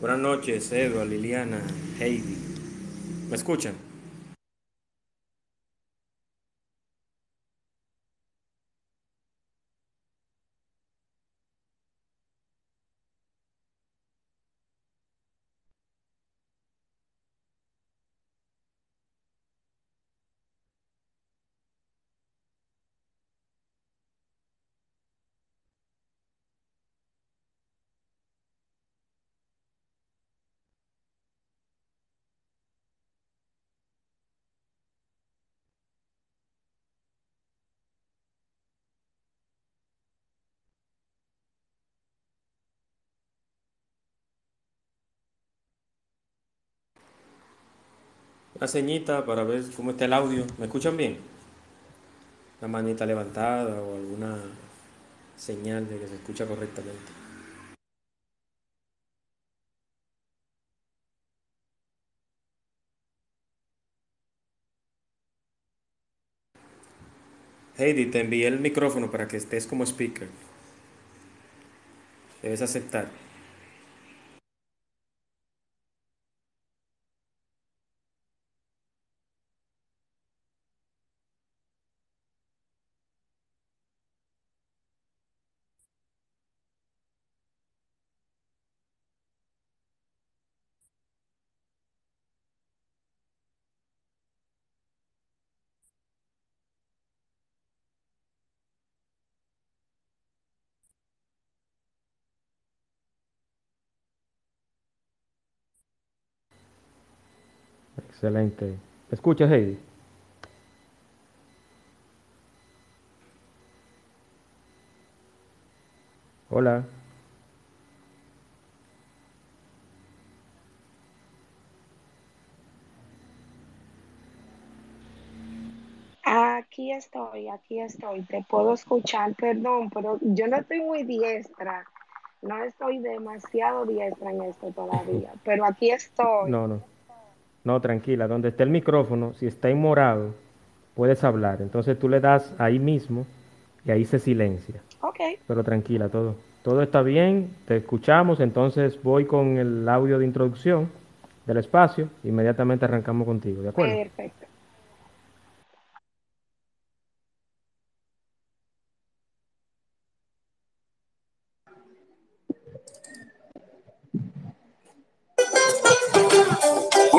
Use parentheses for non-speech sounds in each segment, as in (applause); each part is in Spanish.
Buenas noches, Edward, Liliana, Heidi. ¿Me escuchan? Una ceñita para ver cómo está el audio. ¿Me escuchan bien? Una manita levantada o alguna señal de que se escucha correctamente. Heidi, te envié el micrófono para que estés como speaker. Debes aceptar. Excelente. ¿Me escuchas, Heidi? Hola. Aquí estoy, aquí estoy. Te puedo escuchar, perdón, pero yo no estoy muy diestra. No estoy demasiado diestra en esto todavía, (laughs) pero aquí estoy. No, no. No, tranquila. Donde esté el micrófono, si está en morado, puedes hablar. Entonces tú le das ahí mismo y ahí se silencia. Ok, Pero tranquila, todo, todo está bien, te escuchamos. Entonces voy con el audio de introducción del espacio. Inmediatamente arrancamos contigo, ¿de acuerdo? perfecto.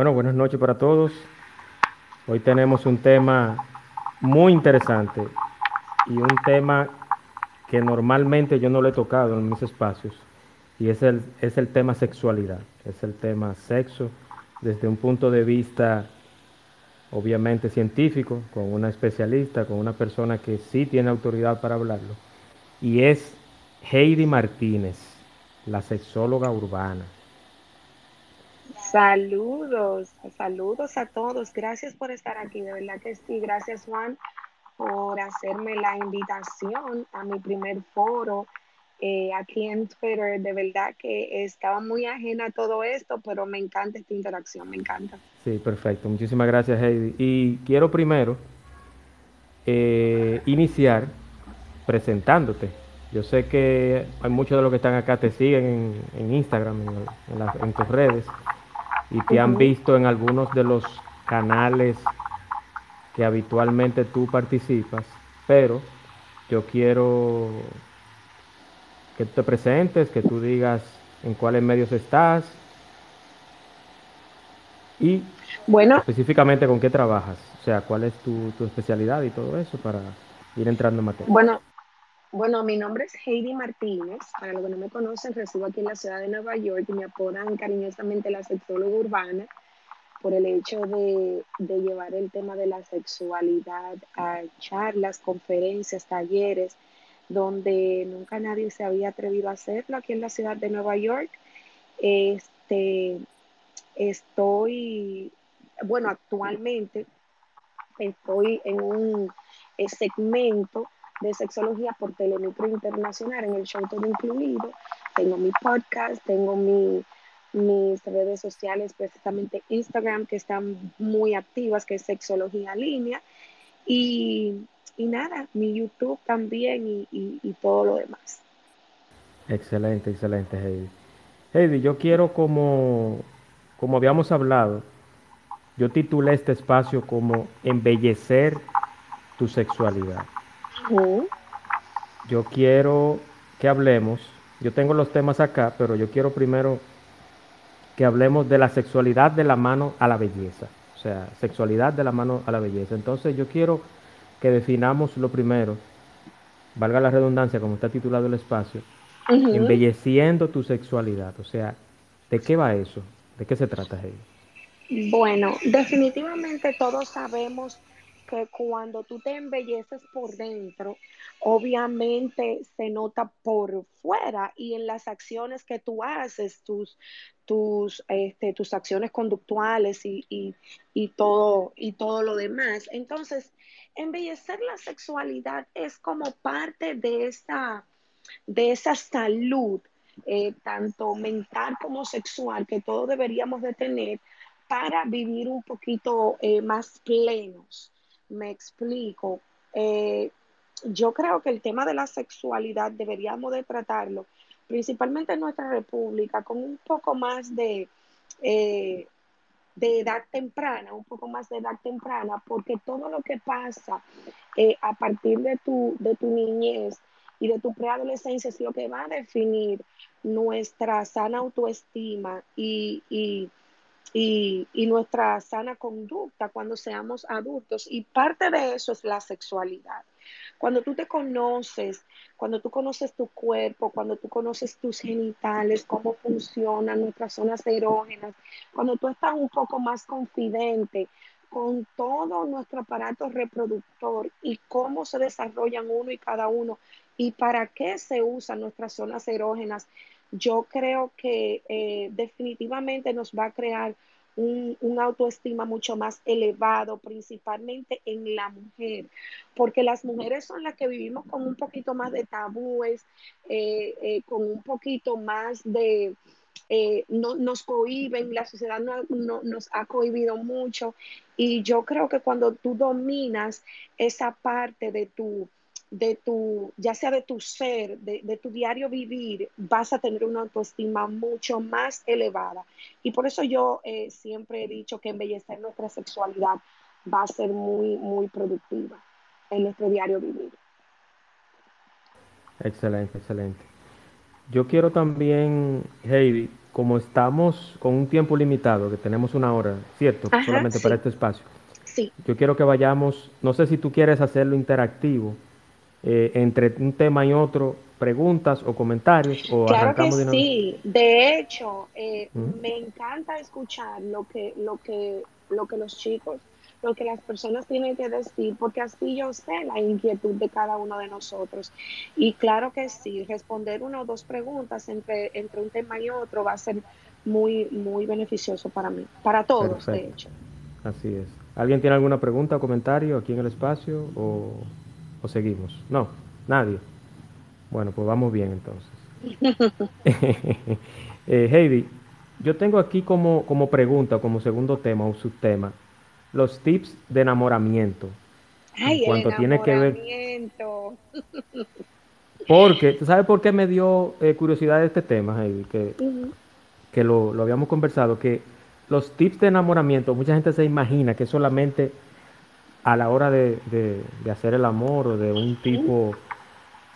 Bueno, buenas noches para todos. Hoy tenemos un tema muy interesante y un tema que normalmente yo no lo he tocado en mis espacios y es el, es el tema sexualidad, es el tema sexo desde un punto de vista obviamente científico, con una especialista, con una persona que sí tiene autoridad para hablarlo y es Heidi Martínez, la sexóloga urbana. Saludos, saludos a todos. Gracias por estar aquí, de verdad que sí. Gracias, Juan, por hacerme la invitación a mi primer foro eh, aquí en Twitter. De verdad que estaba muy ajena a todo esto, pero me encanta esta interacción, me encanta. Sí, perfecto. Muchísimas gracias, Heidi. Y quiero primero eh, iniciar presentándote. Yo sé que hay muchos de los que están acá te siguen en, Instagram, en, en tus redes, y te han visto en algunos de los canales que habitualmente tú participas, pero yo quiero que te presentes, que tú digas en cuáles medios estás y Bueno, específicamente con qué trabajas, o sea, cuál es tu, tu especialidad y todo eso para ir entrando en materia. bueno, bueno, mi nombre es Heidi Martínez. Para los que no me conocen, resido aquí en la ciudad de Nueva York y me apodan cariñosamente la sexóloga urbana por el hecho de, de llevar el tema de la sexualidad a charlas, conferencias, talleres donde nunca nadie se había atrevido a hacerlo aquí en la ciudad de Nueva York. Este, estoy, bueno, actualmente estoy en un eh, segmento de sexología por Telemicro Internacional en el show todo incluido. Tengo mi podcast, tengo mi, mis redes sociales, precisamente Instagram, que están muy activas, que es Sexología Línea. Y, y nada, mi YouTube también y, y, todo lo demás. Excelente, excelente, Heidi. Heidi, yo quiero como, como habíamos hablado, yo titulé este espacio como Embellecer tu sexualidad. Yo quiero que hablemos, yo tengo los temas acá, pero yo quiero primero que hablemos de la sexualidad de la mano a la belleza. O sea, sexualidad de la mano a la belleza. Entonces yo quiero que definamos lo primero, valga la redundancia como está titulado el espacio, embelleciendo tu sexualidad. O sea, ¿de qué va eso? ¿De qué se trata, Heidi? Bueno, definitivamente todos sabemos que cuando tú te embelleces por dentro, obviamente se nota por fuera y en las acciones que tú haces, tus, tus, este, tus acciones conductuales y, y, todo, y todo lo demás. Entonces, embellecer la sexualidad es como parte de esa, de esa salud, eh, tanto mental como sexual, que todos deberíamos de tener para vivir un poquito eh, más plenos. Me explico. Eh, yo creo que el tema de la sexualidad deberíamos de tratarlo, principalmente en nuestra república, con un poco más de, eh, de edad temprana, un poco más de edad temprana, porque todo lo que pasa eh, a partir de tu, de tu niñez y de tu preadolescencia es lo que va a definir nuestra sana autoestima y, y y, nuestra sana conducta cuando seamos adultos. Y parte de eso es la sexualidad. Cuando tú te conoces, cuando tú conoces tu cuerpo, cuando tú conoces tus genitales, cómo funcionan nuestras zonas erógenas, cuando tú estás un poco más confidente con todo nuestro aparato reproductor y cómo se desarrollan uno y cada uno y para qué se usan nuestras zonas erógenas, yo creo que eh, definitivamente nos va a crear un, autoestima mucho más elevado, principalmente en la mujer, porque las mujeres son las que vivimos con un poquito más de tabúes, eh, eh, con un poquito más de... no, nos cohiben, la sociedad no, nos ha cohibido mucho y yo creo que cuando tú dominas esa parte de tu, de tu, ya sea de tu ser, de, tu diario vivir, vas a tener una autoestima mucho más elevada. Y por eso yo eh, siempre he dicho que embellecer nuestra sexualidad va a ser muy, muy productiva en nuestro diario vivir. Excelente, excelente. Yo quiero también, Heidi, como estamos con un tiempo limitado, que tenemos una hora, ¿cierto? Solamente para este espacio. Sí. Yo quiero que vayamos, no sé si tú quieres hacerlo interactivo eh, entre un tema y otro preguntas o comentarios o claro que de sí. De hecho eh, me encanta escuchar lo que lo que lo que los chicos lo que las personas tienen que decir porque así yo sé la inquietud de cada uno de nosotros. Y claro que sí responder una o dos preguntas entre entre un tema y otro va a ser muy muy beneficioso para mí para todos de hecho. Así es. Alguien tiene alguna pregunta o comentario aquí en el espacio o ¿O seguimos? No, nadie. Bueno, pues vamos bien entonces. (laughs) eh, Heidi, yo tengo aquí como, como pregunta, como segundo tema o subtema, los tips de enamoramiento. Ay, el enamoramiento. tiene que ver. (laughs) Porque, ¿tú sabes por qué me dio eh, curiosidad este tema, Heidi? Que, que lo, lo habíamos conversado, que los tips de enamoramiento, mucha gente se imagina que solamente a la hora de, hacer el amor o de un tipo,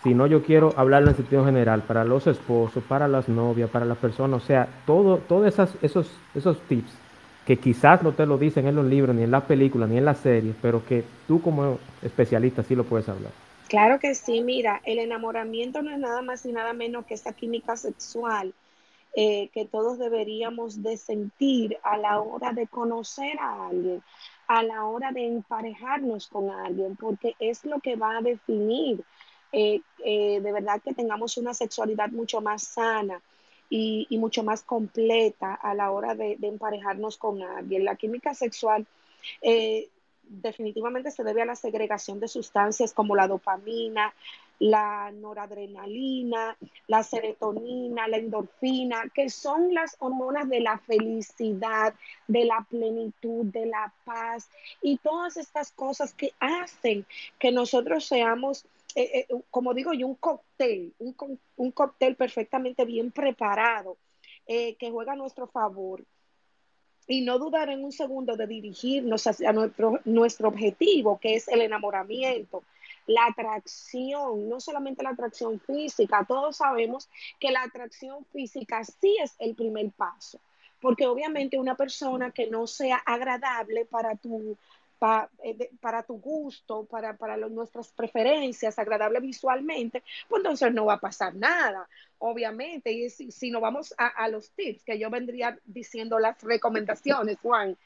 si no yo quiero hablarlo en sentido general, para los esposos, para las novias, para las personas, o sea, todo, todos esos, esos tips que quizás no te lo dicen en los libros, ni en las películas, ni en las series, pero que tú como especialista sí lo puedes hablar. Claro que sí, mira, el enamoramiento no es nada más y nada menos que esa química sexual eh, que todos deberíamos de sentir a la hora de conocer a alguien a la hora de emparejarnos con alguien, porque es lo que va a definir eh, eh, de verdad que tengamos una sexualidad mucho más sana y, mucho más completa a la hora de, emparejarnos con alguien. La química sexual eh, definitivamente se debe a la segregación de sustancias como la dopamina, la noradrenalina, la serotonina, la endorfina, que son las hormonas de la felicidad, de la plenitud, de la paz y todas estas cosas que hacen que nosotros seamos, eh, eh, como digo un cóctel, un, un, cóctel perfectamente bien preparado eh, que juega a nuestro favor. Y no dudar en un segundo de dirigirnos hacia nuestro, nuestro objetivo, que es el enamoramiento la atracción, no solamente la atracción física, todos sabemos que la atracción física sí es el primer paso, porque obviamente una persona que no sea agradable para tu, eh, para tu gusto, para, para nuestras preferencias, agradable visualmente, pues entonces no va a pasar nada, obviamente. Y si, si nos vamos a, a, los tips, que yo vendría diciendo las recomendaciones, Juan.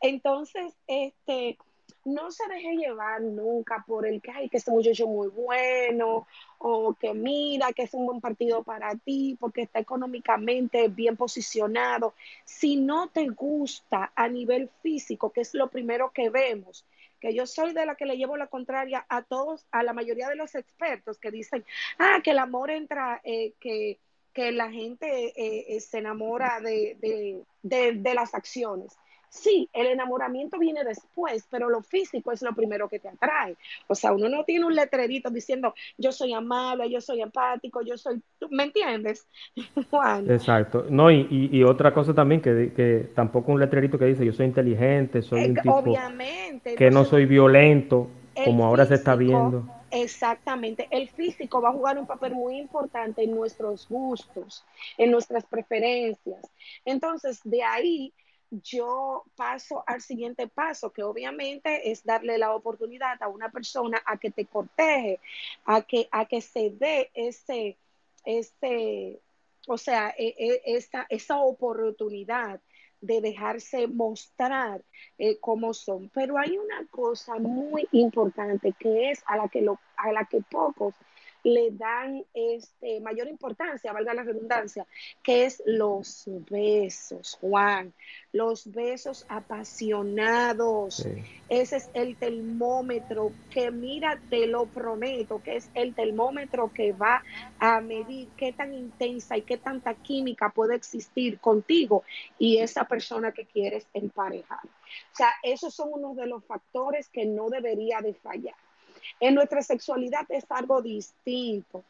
Entonces, este, no se deje llevar nunca por el que, hay que ese muchacho muy bueno, o que mira que es un buen partido para ti, porque está económicamente bien posicionado. Si no te gusta a nivel físico, que es lo primero que vemos, que yo soy de la que le llevo la contraria a todos, a la mayoría de los expertos que dicen, ah, que el amor entra, eh, que, que, la gente eh, eh, se enamora de, de, de, de las acciones. Sí, el enamoramiento viene después, pero lo físico es lo primero que te atrae. O sea, uno no tiene un letrerito diciendo yo soy amable, yo soy empático, yo soy, ¿me entiendes? (laughs) Juan. Exacto. No, y, y, otra cosa también, que, que, tampoco un letrerito que dice yo soy inteligente, soy un tipo Obviamente, que no soy violento, como ahora se está viendo. Exactamente. El físico va a jugar un papel muy importante en nuestros gustos, en nuestras preferencias. Entonces, de ahí yo paso al siguiente paso, que obviamente es darle la oportunidad a una persona a que te corteje, a que, a que se dé ese, ese, o sea, e, e, esa, esa oportunidad de dejarse mostrar eh, cómo son. Pero hay una cosa muy importante que es a la que, lo, a la que pocos le dan este, mayor importancia, valga la redundancia, que es los besos, Juan, los besos apasionados. Ese es el termómetro que, mira, te lo prometo, que es el termómetro que va a medir qué tan intensa y qué tanta química puede existir contigo y esa persona que quieres emparejar. O sea, esos son uno de los factores que no debería de fallar. En nuestra sexualidad es algo distinto.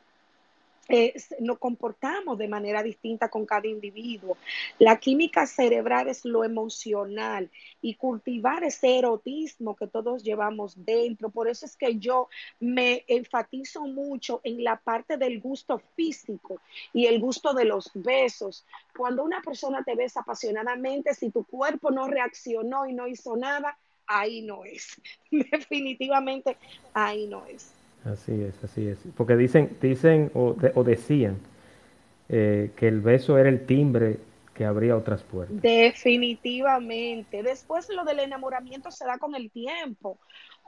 nos comportamos de manera distinta con cada individuo. La química cerebral es lo emocional y cultivar ese erotismo que todos llevamos dentro. Por eso es que yo me enfatizo mucho en la parte del gusto físico y el gusto de los besos. Cuando una persona te besa apasionadamente, si tu cuerpo no reaccionó y no hizo nada, ahí no es. (laughs) Definitivamente ahí no es. Así es, así es. Porque dicen, dicen o, o decían eh, que el beso era el timbre que abría otras puertas. Definitivamente. Después lo del enamoramiento se da con el tiempo.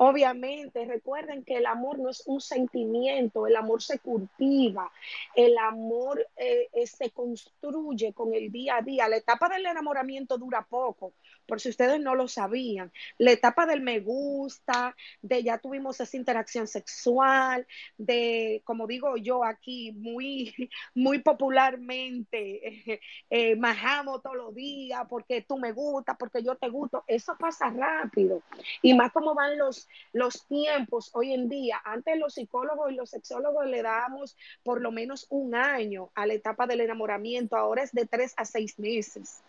Obviamente, recuerden que el amor no es un sentimiento, el amor se cultiva, el amor eh, eh, se construye con el día a día. La etapa del enamoramiento dura poco, por si ustedes no lo sabían. La etapa del me gusta, de ya tuvimos esa interacción sexual, de, como digo yo aquí, muy, (laughs) muy popularmente, (laughs) eh, majamos todos los días porque tú me gustas, porque yo te gusto. Eso pasa rápido. Y más como van los los tiempos hoy en día. Antes los psicólogos y los sexólogos le dábamos por lo menos un año a la etapa del enamoramiento, ahora es de tres a seis meses,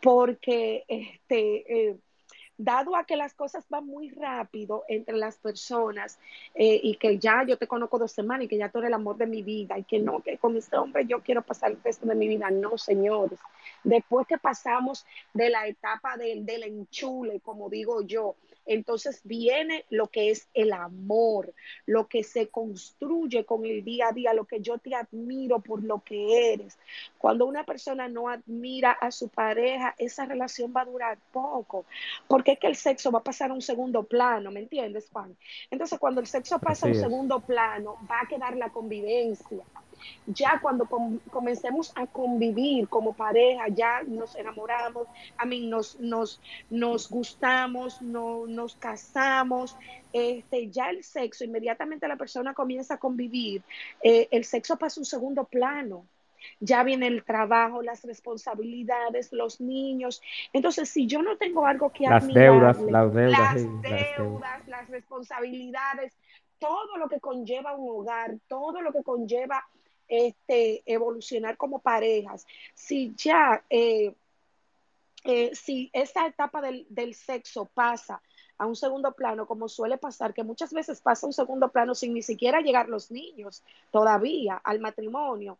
porque este... Eh, dado a que las cosas van muy rápido entre las personas eh, y que ya yo te conozco dos semanas y que ya tú eres el amor de mi vida y que no, que con este hombre yo quiero pasar el resto de mi vida, no, señores. Después que pasamos de la etapa del enchule, como digo yo, entonces viene lo que es el amor, lo que se construye con el día a día, lo que yo te admiro por lo que eres. Cuando una persona no admira a su pareja, esa relación va a durar poco, porque es que el sexo va a pasar a un segundo plano, ¿me entiendes, Juan? Entonces, cuando el sexo pasa a un segundo plano, va a quedar la convivencia. Ya cuando comencemos a convivir como pareja, ya nos enamoramos, a mí nos, nos, nos gustamos, no, nos casamos, este, ya el sexo, inmediatamente la persona comienza a convivir, eh, el sexo pasa a un segundo plano ya viene el trabajo, las responsabilidades, los niños. Entonces, si yo no tengo algo que las deudas, las deudas, las, deudas, las responsabilidades, todo lo que conlleva un hogar, todo lo que conlleva este, evolucionar como parejas, si ya, eh, eh, si esa etapa del, del sexo pasa a un segundo plano, como suele pasar, que muchas veces pasa a un segundo plano sin ni siquiera llegar los niños todavía al matrimonio.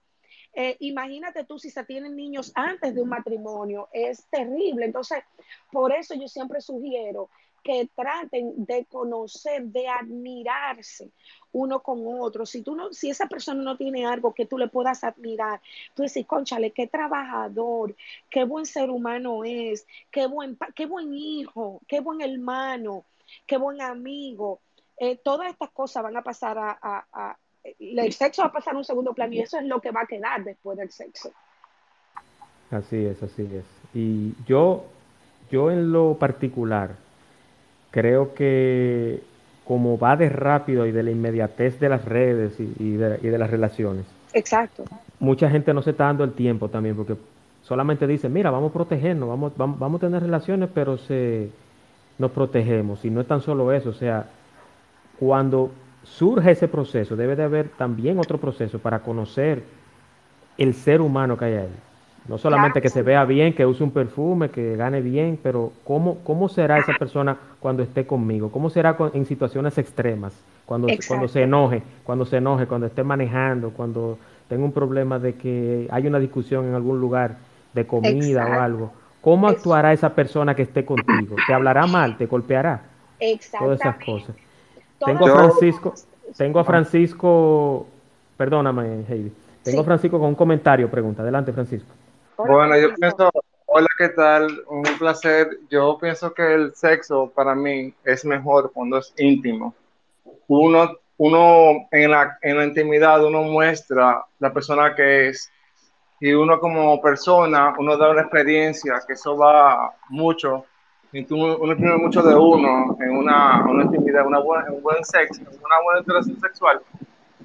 Eh, imagínate tú si se tienen niños antes de un matrimonio, es terrible. Entonces, por eso yo siempre sugiero que traten de conocer, de admirarse uno con otro. Si tú no, si esa persona no tiene algo que tú le puedas admirar, tú dices, conchale, qué trabajador, qué buen ser humano es, qué buen, qué buen hijo, qué buen hermano, qué buen amigo. Eh, todas estas cosas van a pasar a, el sexo va a pasar a un segundo plano y eso es lo que va a quedar después del sexo. Así es, así es. Y yo, yo en lo particular, creo que como va de rápido y de la inmediatez de las redes y, de, las relaciones. Exacto. Mucha gente no se está dando el tiempo también porque solamente dice, mira, vamos a protegernos, vamos, vamos, vamos a tener relaciones, pero se, nos protegemos. Y no es tan solo eso, o sea, cuando surge ese proceso, debe de haber también otro proceso para conocer el ser humano que hay ahí. No solamente que se vea bien, que use un perfume, que gane bien, pero ¿cómo, cómo será esa persona cuando esté conmigo? ¿Cómo será en situaciones extremas? Cuando, cuando se enoje, cuando se enoje, cuando esté manejando, cuando tenga un problema de que hay una discusión en algún lugar de comida o algo. ¿Cómo actuará esa persona que esté contigo? ¿Te hablará mal? ¿Te golpeará? Todas esas cosas. Tengo a Francisco, tengo a Francisco, perdóname, Heidi. Tengo a Francisco con un comentario, pregunta. Adelante, Francisco. Bueno, yo pienso, hola, ¿qué tal? Un placer. Yo pienso que el sexo para mí es mejor cuando es íntimo. Uno, uno en la, en la intimidad, uno muestra la persona que es y uno como persona, uno da una experiencia, que eso va mucho y tú, uno imprime mucho de uno en una, una intimidad, una buena, un buen sexo, una buena interacción sexual,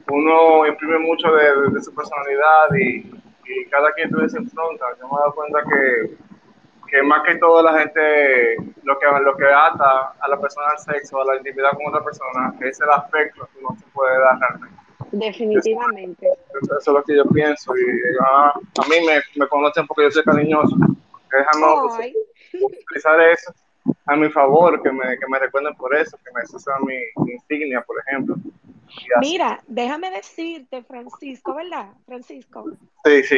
uno imprime mucho de, de, su personalidad y, y, cada quien tú se enfrenta. Yo me he dado cuenta que, que, más que todo la gente, lo que, lo que ata a la persona al sexo, a la intimidad con otra persona, es el aspecto que uno se puede dar realmente. Definitivamente. Eso, es lo que yo pienso. Y a, a mí me, me conocen porque yo soy cariñoso. Déjame utilizar eso a mi favor, que me, que me recuerden por eso, que me sea mi, insignia, por ejemplo. Mira, déjame decirte, Francisco, ¿verdad? Francisco. Sí, sí.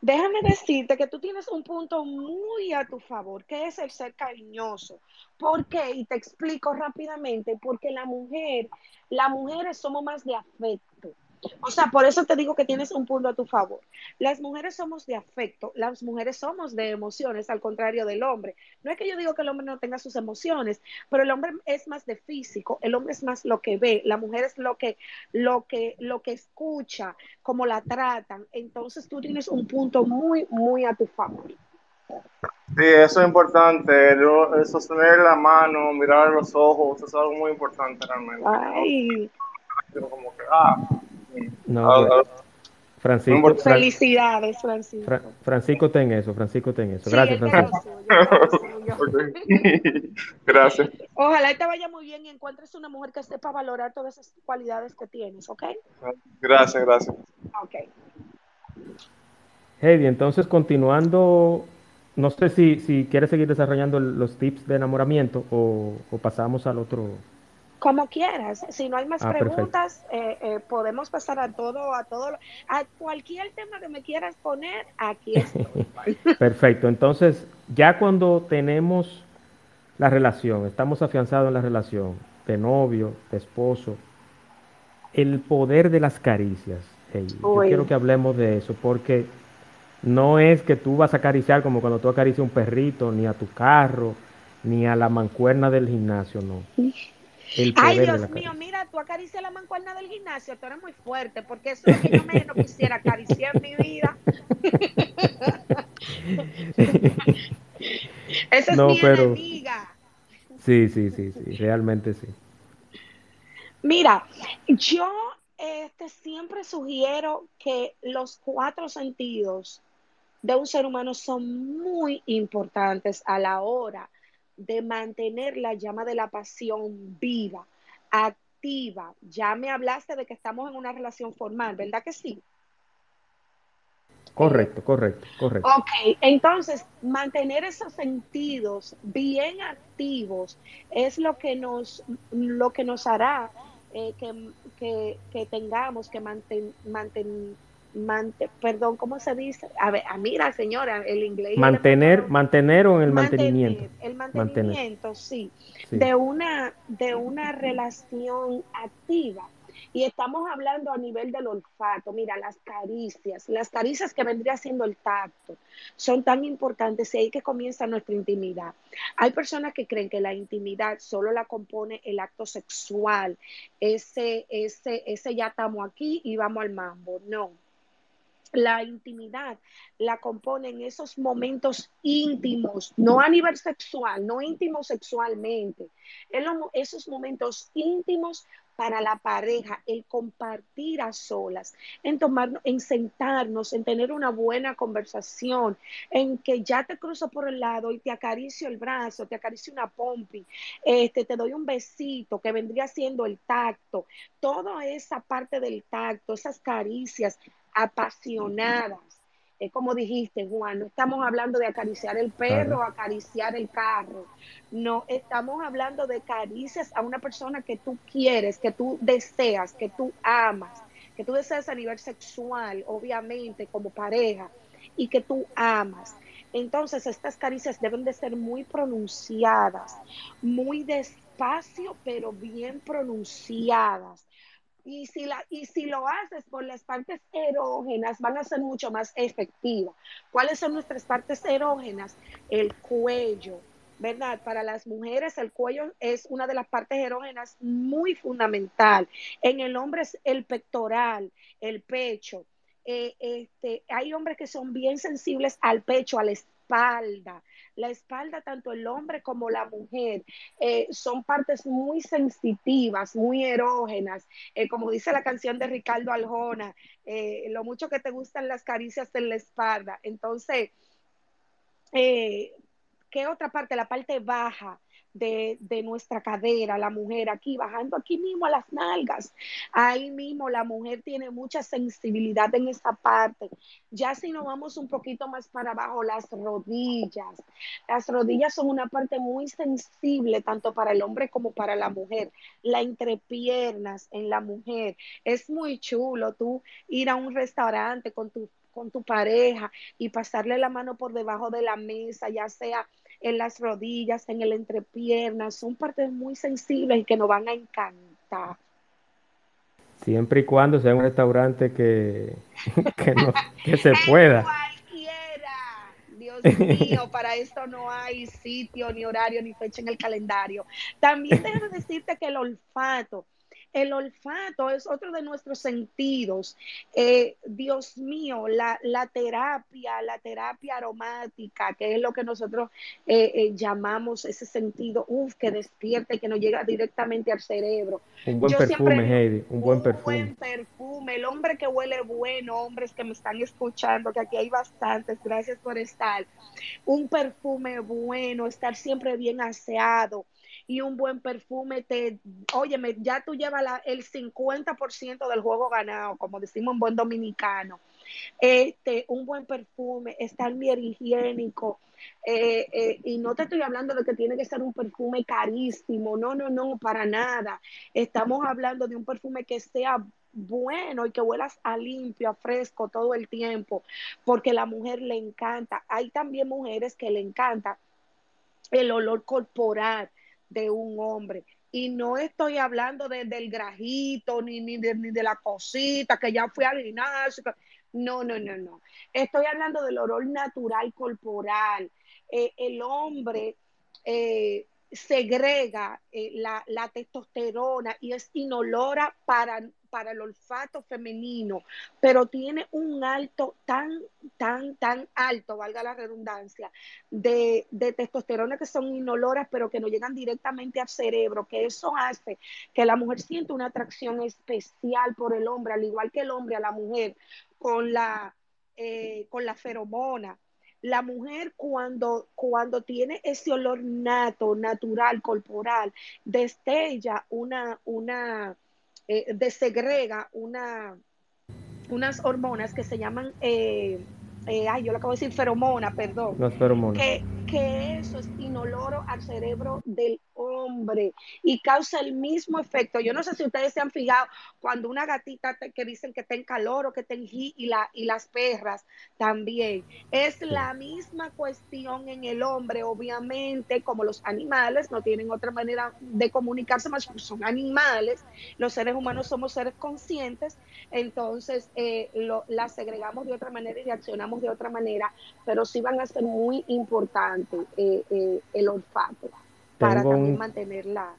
Déjame decirte que tú tienes un punto muy a tu favor, que es el ser cariñoso. ¿Por qué? Y te explico rápidamente, porque la mujer, las mujeres somos más de afecto. O sea, por eso te digo que tienes un punto a tu favor. Las mujeres somos de afecto, las mujeres somos de emociones, al contrario del hombre. No es que yo digo que el hombre no tenga sus emociones, pero el hombre es más de físico, el hombre es más lo que ve, la mujer es lo que, lo que, lo que escucha, cómo la tratan. Entonces tú tienes un punto muy, muy a tu favor. Sí, eso es importante, sostener la mano, mirar los ojos, eso es algo muy importante realmente. Ay. Como que, ah, no, ah, ah. Francisco, Felicidades, Francisco. Francisco, ten eso, Francisco, ten eso. Gracias, Francisco. (laughs) (laughs) Gracias. Ojalá te vaya muy bien y encuentres una mujer que sepa valorar todas esas cualidades que tienes, ¿ok? Gracias, gracias. Ok. Heidi, entonces continuando, no sé si, si quieres seguir desarrollando los tips de enamoramiento o pasamos al otro, como quieras. Si no hay más ah, preguntas, eh, eh, podemos pasar a todo, a todo, a cualquier tema que me quieras poner, aquí estoy. (laughs) perfecto. Entonces, ya cuando tenemos la relación, estamos afianzados en la relación de novio, de esposo, el poder de las caricias. yo quiero que hablemos de eso, porque no es que tú vas a acariciar como cuando tú acaricias un perrito, ni a tu carro, ni a la mancuerna del gimnasio, no. Ay, Dios mío, mira, tú acaricias la mancuerna del gimnasio, tú eres muy fuerte, porque eso es lo que yo menos quisiera acariciar en mi vida. (laughs) Esa es mi pero... Sí, sí, sí, sí, realmente sí. Mira, yo este, siempre sugiero que los cuatro sentidos de un ser humano son muy importantes a la hora de mantener la llama de la pasión viva, activa. Ya me hablaste de que estamos en una relación formal, ¿verdad que sí? Correcto, correcto, correcto. Ok, entonces mantener esos sentidos bien activos es lo que nos, lo que nos hará eh, que, que, tengamos que perdón, ¿cómo se dice? A ver, a mira, señora, el inglés. Mantener, mantener o en el mantenimiento. El mantenimiento, Sí, de una, de una relación activa. Y estamos hablando a nivel del olfato. Mira, las caricias, las caricias que vendría siendo el tacto, son tan importantes y ahí que comienza nuestra intimidad. Hay personas que creen que la intimidad solo la compone el acto sexual. Ese, ese, ese ya estamos aquí y vamos al mambo. No la intimidad la componen esos momentos íntimos, no a nivel sexual, no íntimos sexualmente, esos momentos íntimos para la pareja, el compartir a solas, en tomar, en sentarnos, en tener una buena conversación, en que ya te cruzo por el lado y te acaricio el brazo, te acaricio una pompi, este, te doy un besito que vendría siendo el tacto, toda esa parte del tacto, esas caricias, apasionadas. Es como dijiste, Juan, no estamos hablando de acariciar el perro acariciar el carro. No, estamos hablando de caricias a una persona que tú quieres, que tú deseas, que tú amas, que tú deseas a nivel sexual, obviamente, como pareja, y que tú amas. Entonces, estas caricias deben de ser muy pronunciadas, muy despacio, pero bien pronunciadas y si, la, y si lo haces por las partes erógenas, van a ser mucho más efectivas. ¿Cuáles son nuestras partes erógenas? El cuello, ¿verdad? Para las mujeres el cuello es una de las partes erógenas muy fundamental. En el hombre es el pectoral, el pecho. Eh, este, hay hombres que son bien sensibles al pecho, al espalda. La espalda, tanto el hombre como la mujer, eh, son partes muy sensitivas, muy erógenas. Eh, como dice la canción de Ricardo Aljona, eh, lo mucho que te gustan las caricias en la espalda. Entonces, ¿qué otra parte? La parte baja de, nuestra cadera, la mujer aquí, bajando aquí mismo a las nalgas. Ahí mismo la mujer tiene mucha sensibilidad en esa parte. Ya si nos vamos un poquito más para abajo, las rodillas. Las rodillas son una parte muy sensible tanto para el hombre como para la mujer. La entrepiernas en la mujer. Es muy chulo tú ir a un restaurante con tu con tu pareja y pasarle la mano por debajo de la mesa, ya sea en las rodillas, en el entrepiernas, son partes muy sensibles y que nos van a encantar. Siempre y cuando sea un restaurante que, (laughs) que, se (laughs) pueda. Dios mío, para esto no hay sitio, ni horario, ni fecha en el calendario. También déjame decirte que el olfato el olfato es otro de nuestros sentidos. Eh, Dios mío, la, terapia, la terapia aromática, que es lo que nosotros eh, eh, llamamos ese sentido, uff, que despierta y que nos llega directamente al cerebro. Un buen perfume, Heidi, un buen perfume. Un buen perfume, el hombre que huele bueno, hombres que me están escuchando, que aquí hay bastantes, gracias por estar. Un perfume bueno, estar siempre bien aseado y un buen perfume te, óyeme, ya tú llevas el 50% del juego ganado, como decimos en buen dominicano. Este, un buen perfume, estar bien higiénico. Eh, eh, y no te estoy hablando de que tiene que ser un perfume carísimo, no, no, no, para nada. Estamos hablando de un perfume que sea bueno y que huelas a limpio, a fresco todo el tiempo, porque la mujer le encanta. Hay también mujeres que le encanta el olor corporal, de un hombre. Y no estoy hablando de, del grajito, ni, ni, de, ni de la cosita, que ya fui al gimnasio. No, no, no, no. Estoy hablando del olor natural corporal. Eh, el hombre eh, segrega eh, la, la, testosterona y es inolora para, para el olfato femenino, pero tiene un alto tan, tan, tan alto, valga la redundancia, de, de testosterona que son inoloras, pero que no llegan directamente al cerebro, que eso hace que la mujer sienta una atracción especial por el hombre, al igual que el hombre a la mujer, con la, eh, con la feromona. La mujer cuando, cuando tiene ese olor nato, natural, corporal, destella una, una, eh, desegrega una, unas hormonas que se llaman, eh, eh, ay, yo lo acabo de decir, feromona, perdón. Las feromonas. Que, que eso es inoloro al cerebro del hombre y causa el mismo efecto. Yo no sé si ustedes se han fijado cuando una gatita te, que dicen que está en calor o que está en y, la, y las perras también. Es la misma cuestión en el hombre, obviamente, como los animales no tienen otra manera de comunicarse más, son animales. Los seres humanos somos seres conscientes, entonces eh, lo, las segregamos de otra manera y reaccionamos de otra manera, pero sí van a ser muy importantes eh, eh, el olfato para también mantenerla.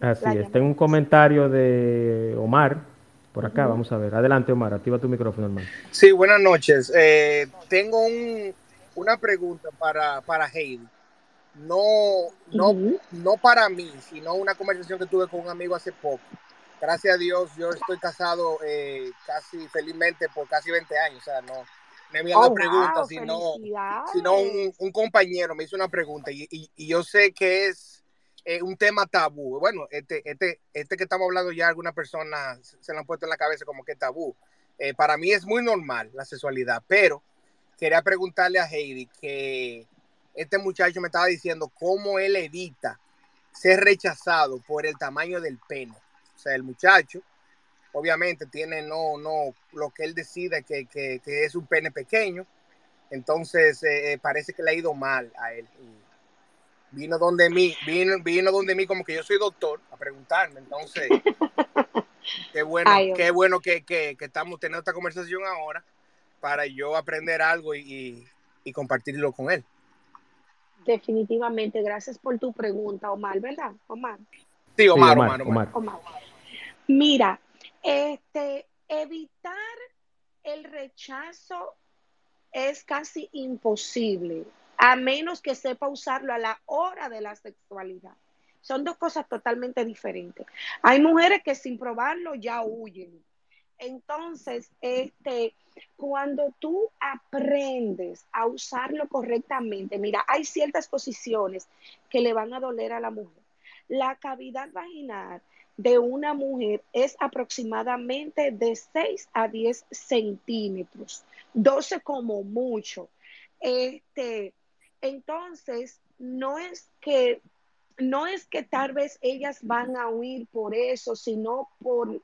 Así es. Tengo un comentario de Omar por acá. Vamos a ver. Adelante, Omar. Activa tu micrófono, hermano. Sí, buenas noches. Eh, tengo un, una pregunta para, para Heidi. No, no, no para mí, sino una conversación que tuve con un amigo hace poco. Gracias a Dios, yo estoy casado casi felizmente por casi 20 años. O sea, no, me había oh, pregunta, sino, sino un, un, compañero me hizo una pregunta y, y, yo sé que es eh, un tema tabú. Bueno, este, este, este que estamos hablando ya algunas personas se lo han puesto en la cabeza como que tabú. Eh, para mí es muy normal la sexualidad, pero quería preguntarle a Heidi que este muchacho me estaba diciendo cómo él evita ser rechazado por el tamaño del pene. O sea, el muchacho obviamente tiene no, no, lo que él decide que, que, que es un pene pequeño, entonces eh, eh, parece que le ha ido mal a él. vino donde mí, vino, vino donde mí como que yo soy doctor a preguntarme, entonces, (laughs) qué bueno, qué bueno que, que, que, estamos teniendo esta conversación ahora para yo aprender algo y, y, compartirlo con él. Definitivamente, gracias por tu pregunta, Omar, ¿verdad? Omar. Sí, Omar, Omar, Omar. Omar. Mira, este, evitar el rechazo es casi imposible, a menos que sepa usarlo a la hora de la sexualidad. Son dos cosas totalmente diferentes. Hay mujeres que sin probarlo ya huyen. Entonces, este, cuando tú aprendes a usarlo correctamente, mira, hay ciertas posiciones que le van a doler a la mujer. La cavidad vaginal de una mujer es aproximadamente de 6 a 10 centímetros, 12 como mucho. Este, entonces, no es que no es que tal vez ellas van a huir por eso, sino por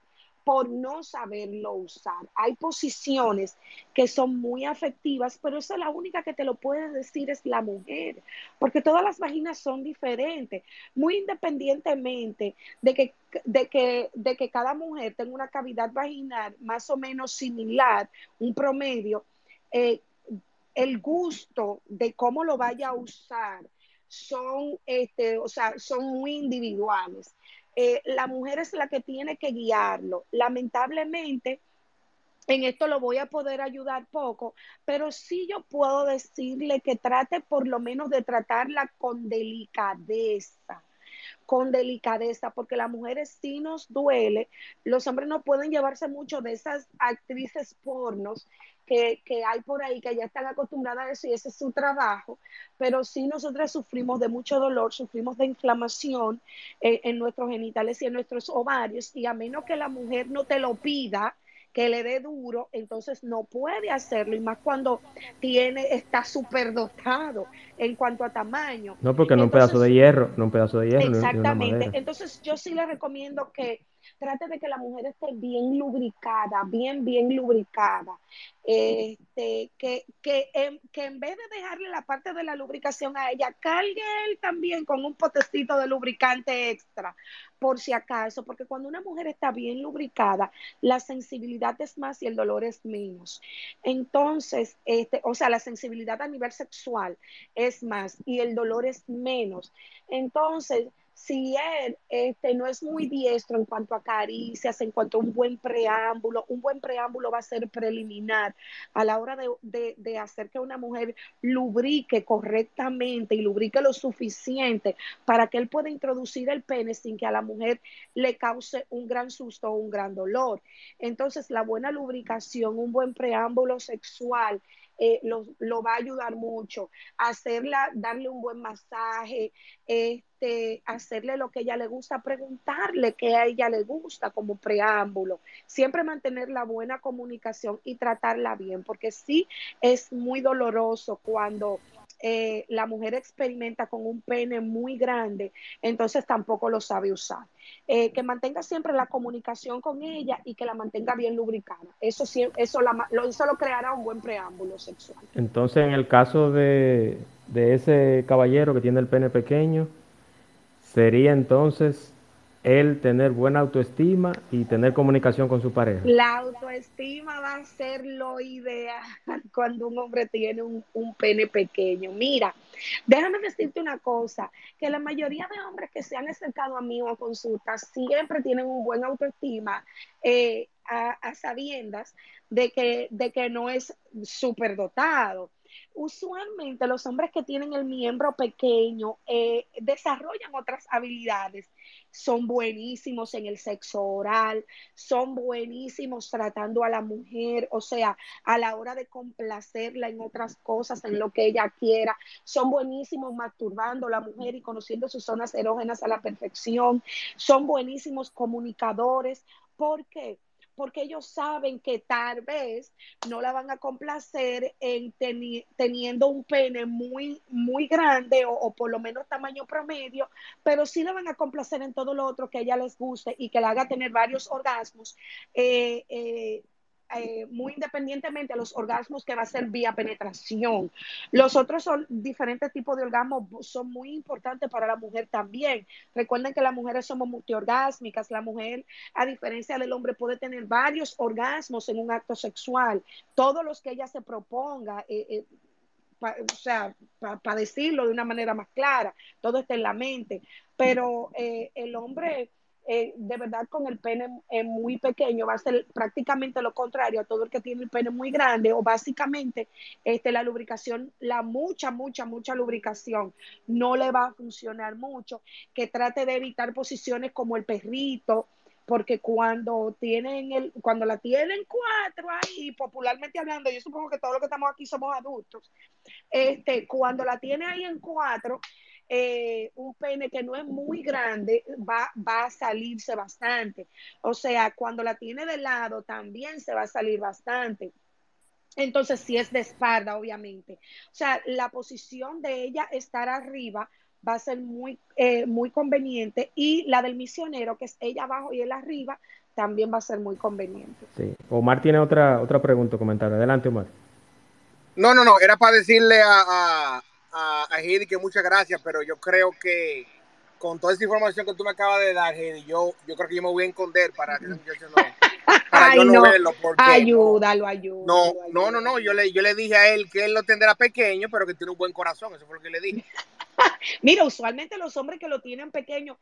por no saberlo usar. Hay posiciones que son muy afectivas, pero esa es la única que te lo puede decir es la mujer, porque todas las vaginas son diferentes, muy independientemente de que, de que, de que cada mujer tenga una cavidad vaginal más o menos similar, un promedio, eh, el gusto de cómo lo vaya a usar son, este, o sea, son muy individuales. Eh, la mujer es la que tiene que guiarlo. Lamentablemente, en esto lo voy a poder ayudar poco, pero sí yo puedo decirle que trate por lo menos de tratarla con delicadeza con delicadeza, porque las mujeres sí nos duele, los hombres no pueden llevarse mucho de esas actrices pornos que, hay por ahí que ya están acostumbradas a eso y ese es su trabajo, pero sí nosotras sufrimos de mucho dolor, sufrimos de inflamación eh, en nuestros genitales y en nuestros ovarios y a menos que la mujer no te lo pida, que le dé duro, entonces no puede hacerlo, y más cuando tiene, está súper dotado en cuanto a tamaño. No, porque no un pedazo de hierro, no un pedazo de hierro. Exactamente. entonces yo sí le recomiendo que trate de que la mujer esté bien lubricada, bien, bien lubricada. Este, que, que, en, que en vez de dejarle la parte de la lubricación a ella, cargue él también con un potecito de lubricante extra, por si acaso, porque cuando una mujer está bien lubricada, la sensibilidad es más y el dolor es menos. Entonces, este, o sea, la sensibilidad a nivel sexual es más y el dolor es menos. Entonces, si él este, no es muy diestro en cuanto a caricias, en cuanto a un buen preámbulo, un buen preámbulo va a ser preliminar a la hora de, de, hacer que una mujer lubrique correctamente y lubrique lo suficiente para que él pueda introducir el pene sin que a la mujer le cause un gran susto o un gran dolor. Entonces, la buena lubricación, un buen preámbulo sexual, eh, lo, lo, va a ayudar mucho. Hacerla, darle un buen masaje, este, hacerle lo que ella le gusta, preguntarle qué a ella le gusta como preámbulo. Siempre mantener la buena comunicación y tratarla bien, porque sí es muy doloroso cuando eh, la mujer experimenta con un pene muy grande, entonces tampoco lo sabe usar. Eh, que mantenga siempre la comunicación con ella y que la mantenga bien lubricada. Eso, eso, la, lo, eso lo creará un buen preámbulo sexual. Entonces, en el caso de, de ese caballero que tiene el pene pequeño, sería entonces él tener buena autoestima y tener comunicación con su pareja. La autoestima va a ser lo ideal (laughs) cuando un hombre tiene un, pene pequeño. Mira, déjame decirte una cosa, que la mayoría de hombres que se han acercado a mí o a consultas siempre tienen un buen autoestima eh, a, a, sabiendas de que, de que no es súper dotado usualmente los hombres que tienen el miembro pequeño eh, desarrollan otras habilidades. Son buenísimos en el sexo oral, son buenísimos tratando a la mujer, o sea, a la hora de complacerla en otras cosas, en lo que ella quiera. Son buenísimos masturbando a la mujer y conociendo sus zonas erógenas a la perfección. Son buenísimos comunicadores. ¿Por qué? Porque ellos saben que tal vez no la van a complacer en teniendo un pene muy, muy grande o, por lo menos tamaño promedio, pero sí la van a complacer en todo lo otro que ella les guste y que la haga tener varios orgasmos. Eh, eh, eh, muy independientemente a los orgasmos que va a ser vía penetración. Los otros son diferentes tipos de orgasmos, son muy importantes para la mujer también. Recuerden que las mujeres somos multiorgásmicas, la mujer, a diferencia del hombre, puede tener varios orgasmos en un acto sexual, todos los que ella se proponga. Eh, eh, o sea, para decirlo de una manera más clara, todo está en la mente, pero el hombre eh, de verdad con el pene eh, muy pequeño va a ser prácticamente lo contrario a todo el que tiene el pene muy grande o básicamente este, la lubricación, la mucha, mucha, mucha lubricación no le va a funcionar mucho, que trate de evitar posiciones como el perrito, porque cuando tienen el, cuando la tienen cuatro ahí, popularmente hablando, yo supongo que todos los que estamos aquí somos adultos, este, cuando la tiene ahí en cuatro, eh, un pene que no es muy grande, va, va a salirse bastante. O sea, cuando la tiene de lado, también se va a salir bastante. Entonces, si es de espalda, obviamente. O sea, la posición de ella estar arriba va a ser muy, eh, muy conveniente y la del misionero, que es ella abajo y él arriba, también va a ser muy conveniente. Sí. Omar tiene otra, otra pregunta, comentar. Adelante, Omar. No, no, no, era para decirle a, a, a que muchas gracias, pero yo creo que con toda esa información que tú me acabas de dar, Heidi, yo, yo creo que yo me voy a esconder para que no, para yo no, verlo. Porque, ayúdalo, ayúdalo. No, no, no, no, yo le, yo le dije a él que él lo tendrá pequeño, pero que tiene un buen corazón, eso fue lo que le dije. (laughs) Mira, usualmente los hombres que lo tienen pequeño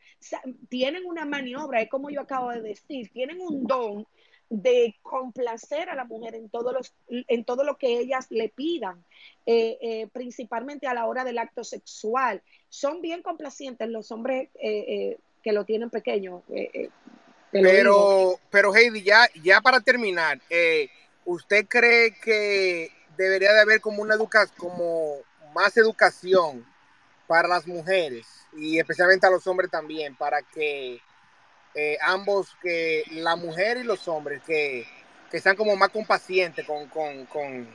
tienen una maniobra, es como yo acabo de decir, tienen un don de complacer a la mujer en todo, los, en todo lo que ellas le pidan, eh, eh, principalmente a la hora del acto sexual. Son bien complacientes los hombres eh, que lo tienen pequeño. pero, pero Heidi, ya, ya para terminar, ¿usted cree que debería de haber como una educación, como más educación para las mujeres y especialmente a los hombres también, para que eh, ambos, que la mujer y los hombres, que, que sean como más compacientes con, con, con,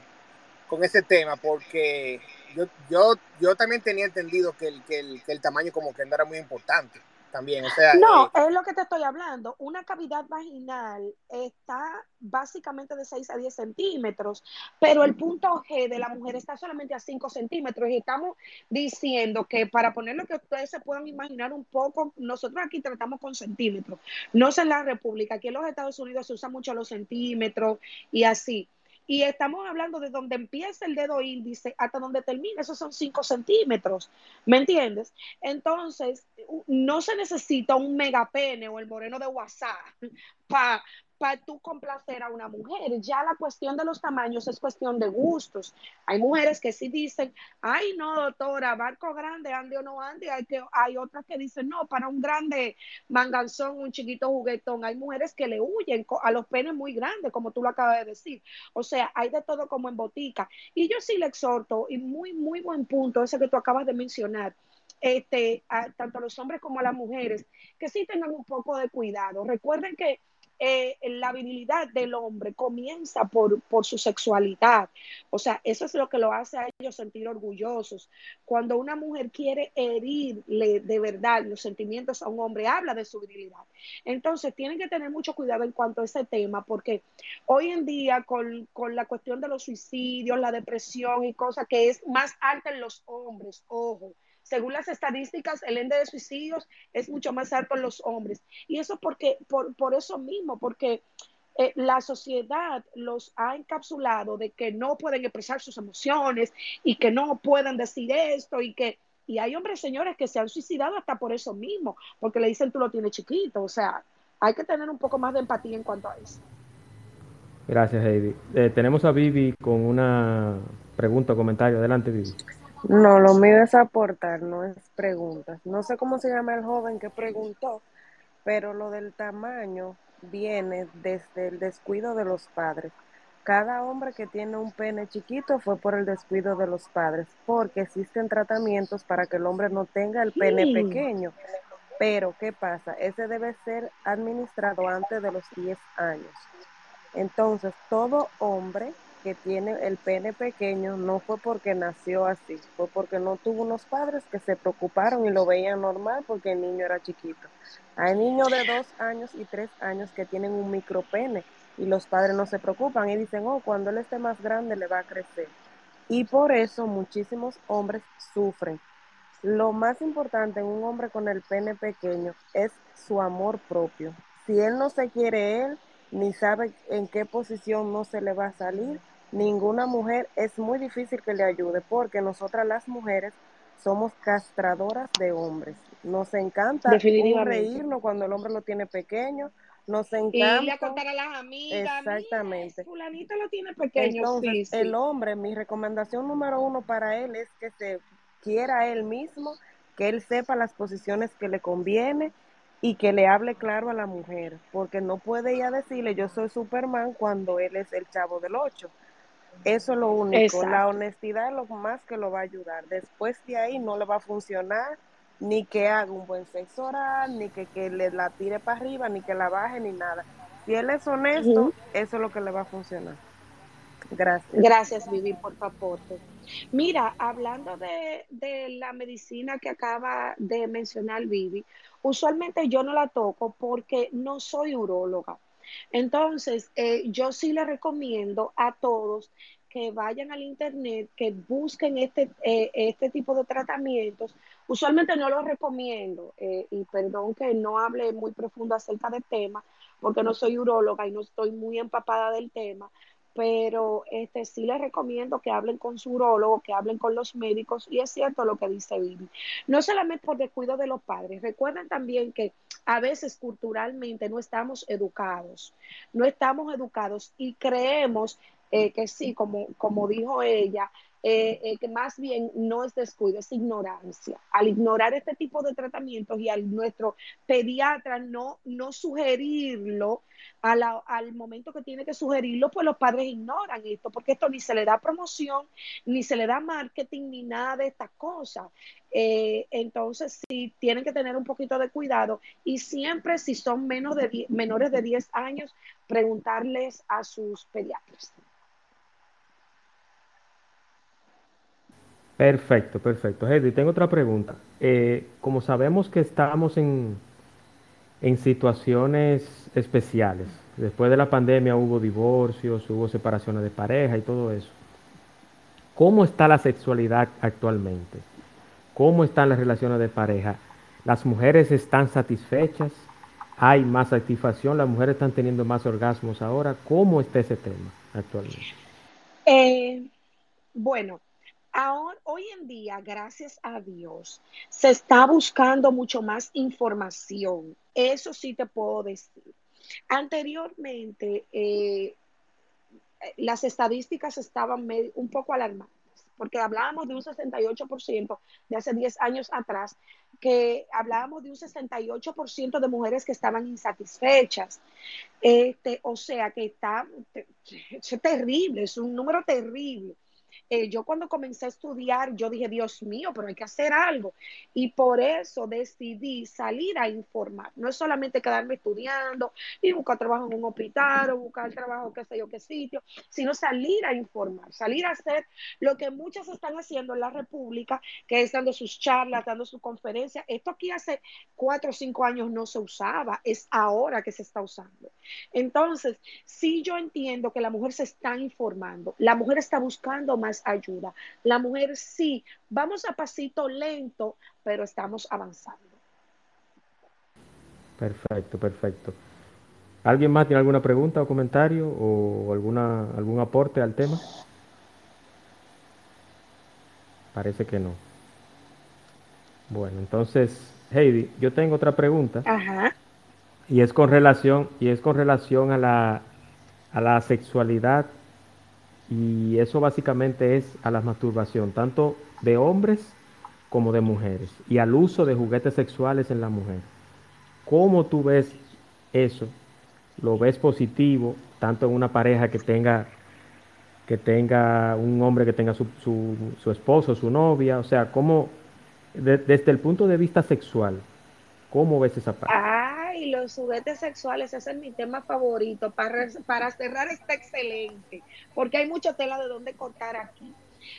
con, ese tema, porque yo, yo, yo también tenía entendido que el, que, el, que el tamaño como que no era muy importante. También. O sea, no, eh, es lo que te estoy hablando. Una cavidad vaginal está básicamente de 6 a 10 centímetros, pero el punto G de la mujer está solamente a 5 centímetros y estamos diciendo que para poner lo que ustedes se puedan imaginar un poco, nosotros aquí tratamos con centímetros. No sé en la República, aquí en los Estados Unidos se usan mucho los centímetros y así. Y estamos hablando de donde empieza el dedo índice hasta donde termina, esos son 5 centímetros, ¿me entiendes? Entonces, no se necesita un megapene o el moreno de WhatsApp (laughs) para para tú complacer a una mujer. Ya la cuestión de los tamaños es cuestión de gustos. Hay mujeres que sí dicen, ay, no, doctora, barco grande, ande o no ande. Hay, que, hay otras que dicen, no, para un grande manganzón, un chiquito juguetón. Hay mujeres que le huyen a los penes muy grandes, como tú lo acabas de decir. O sea, hay de todo como en botica. Y yo sí le exhorto, y muy, muy buen punto ese que tú acabas de mencionar. Este, tanto a los hombres como a las mujeres, que sí tengan un poco de cuidado. Recuerden que eh, la virilidad del hombre comienza por, por su sexualidad. O sea, eso es lo que lo hace a ellos sentir orgullosos. Cuando una mujer quiere herirle de verdad los sentimientos a un hombre, habla de su virilidad. Entonces, tienen que tener mucho cuidado en cuanto a ese tema, porque hoy en día con, con la cuestión de los suicidios, la depresión y cosas que es más alta en los hombres, ojo según las estadísticas, el índice de suicidios es mucho más alto en los hombres. Y eso porque, por, por eso mismo, porque eh, la sociedad los ha encapsulado de que no pueden expresar sus emociones y que no pueden decir esto y que y hay hombres, señores, que se han suicidado hasta por eso mismo, porque le dicen tú lo tienes chiquito. O sea, hay que tener un poco más de empatía en cuanto a eso. Gracias, Heidi. Eh, tenemos a Vivi con una pregunta o comentario. Adelante, Vivi. No, lo mío es aportar, no es preguntas. No sé cómo se llama el joven que preguntó, pero lo del tamaño viene desde el descuido de los padres. Cada hombre que tiene un pene chiquito fue por el descuido de los padres, porque existen tratamientos para que el hombre no tenga el pene Sí. pequeño. Pero, ¿qué pasa? Ese debe ser administrado antes de los 10 años. Entonces, todo hombre que tiene el pene pequeño no fue porque nació así, fue porque no tuvo unos padres que se preocuparon y lo veían normal porque el niño era chiquito. Hay niños de dos años y tres años que tienen un micropene y los padres no se preocupan y dicen, oh, cuando él esté más grande le va a crecer. Y por eso muchísimos hombres sufren. Lo más importante en un hombre con el pene pequeño es su amor propio. Si él no se quiere él, ni sabe en qué posición no se le va a salir, ninguna mujer es muy difícil que le ayude porque nosotras las mujeres somos castradoras de hombres. Nos encanta reírnos cuando el hombre lo tiene pequeño, nos Y le encanta. contar a las amigas, Exactamente. fulanito lo tiene pequeño, Entonces, sí, sí. el hombre, mi recomendación número uno para él es que se quiera a él mismo, que él sepa las posiciones que le conviene y que le hable claro a la mujer, porque no puede ir a decirle yo soy Superman cuando él es el chavo del 8. Eso es lo único. Exacto. La honestidad es lo más que lo va a ayudar. Después de ahí no le va a funcionar ni que haga un buen sexo oral, ni que, que le la tire para arriba, ni que la baje, ni nada. Si él es honesto, eso es lo que le va a funcionar. Gracias. Gracias, Vivi, por tu aporte. Mira, hablando de, de la medicina que acaba de mencionar Vivi, usualmente yo no la toco porque no soy uróloga. Entonces, eh, yo sí le recomiendo a todos que vayan al internet, que busquen este, eh, este tipo de tratamientos. Usualmente no lo recomiendo, eh, y perdón que no hable muy profundo acerca del tema, porque no soy uróloga y no estoy muy empapada del tema, pero este, sí les recomiendo que hablen con su urólogo, que hablen con los médicos, y es cierto lo que dice Vivi. No solamente por descuido de los padres, recuerden también que a veces culturalmente no estamos educados, no estamos educados y creemos eh, que sí, como, como dijo ella, eh, eh, que más bien no es descuido, es ignorancia. Al ignorar este tipo de tratamientos y al nuestro pediatra no, no sugerirlo a la- al momento que tiene que sugerirlo, pues los padres ignoran esto, porque esto ni se le da promoción, ni se le da marketing, ni nada de estas cosas. Eh, entonces, sí, tienen que tener un poquito de cuidado y siempre, si son menos de menores de 10 años, preguntarles a sus pediatras. Perfecto, perfecto. Heidi, tengo otra pregunta. Eh, como sabemos que estamos en, en situaciones especiales, después de la pandemia hubo divorcios, hubo separaciones de pareja y todo eso. ¿Cómo está la sexualidad actualmente? ¿Cómo están las relaciones de pareja? ¿Las mujeres están satisfechas? ¿Hay más satisfacción? ¿Las mujeres están teniendo más orgasmos ahora? ¿Cómo está ese tema actualmente? Eh, bueno, ahora, hoy en día, gracias a Dios, se está buscando mucho más información. Eso sí te puedo decir. Anteriormente, eh, las estadísticas estaban un poco alarmantes, porque hablábamos de un 68% de hace 10 años atrás, que hablábamos de un 68% de mujeres que estaban insatisfechas. Este, o sea que está, es terrible, es un número terrible. Eh, yo cuando comencé a estudiar, yo dije, Dios mío, pero hay que hacer algo. Y por eso decidí salir a informar. No es solamente quedarme estudiando y buscar trabajo en un hospital o buscar trabajo, qué sé yo, qué sitio, sino salir a informar, salir a hacer lo que muchas están haciendo en la República, que es dando sus charlas, dando sus conferencias. Esto aquí hace cuatro o cinco años no se usaba, es ahora que se está usando. Entonces, sí yo entiendo que la mujer se está informando, la mujer está buscando más ayuda. La mujer sí, vamos a pasito lento, pero estamos avanzando. Perfecto, perfecto. ¿Alguien más tiene alguna pregunta o comentario o alguna, algún aporte al tema? Parece que no. Bueno, entonces, Heidi, yo tengo otra pregunta. Ajá. Y es con relación, y es con relación a la, a la sexualidad y eso básicamente es a la masturbación, tanto de hombres como de mujeres, y al uso de juguetes sexuales en la mujer. ¿Cómo tú ves eso? ¿Lo ves positivo, tanto en una pareja que tenga, que tenga un hombre que tenga su, su, esposo, su novia? O sea, ¿cómo, desde el punto de vista sexual, cómo ves esa parte? Y los juguetes sexuales, ese es mi tema favorito. Para, para cerrar está excelente, porque hay mucha tela de donde cortar aquí.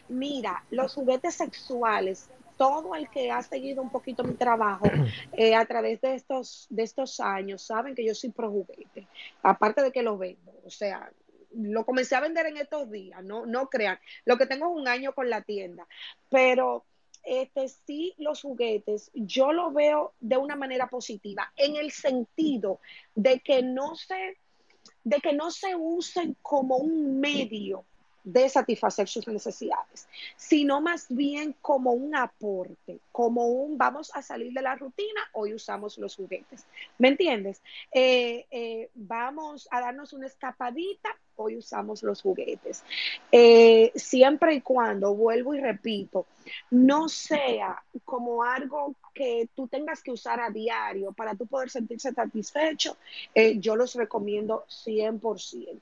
Mira, los juguetes sexuales, todo el que ha seguido un poquito mi trabajo (clears throat) eh, a través de estos, de estos años, saben que yo soy pro juguete, aparte de que lo vendo. O sea, lo comencé a vender en estos días, no, no crean. Lo que tengo es un año con la tienda, pero este, sí los juguetes, yo lo veo de una manera positiva, en el sentido de que no se, de que no se usen como un medio de satisfacer sus necesidades, sino más bien como un aporte, como un vamos a salir de la rutina, hoy usamos los juguetes. ¿Me entiendes? Eh, eh, vamos a darnos una escapadita, hoy usamos los juguetes. Eh, siempre y cuando, vuelvo y repito, no sea como algo que tú tengas que usar a diario para tú poder sentirse satisfecho, yo los recomiendo 100%.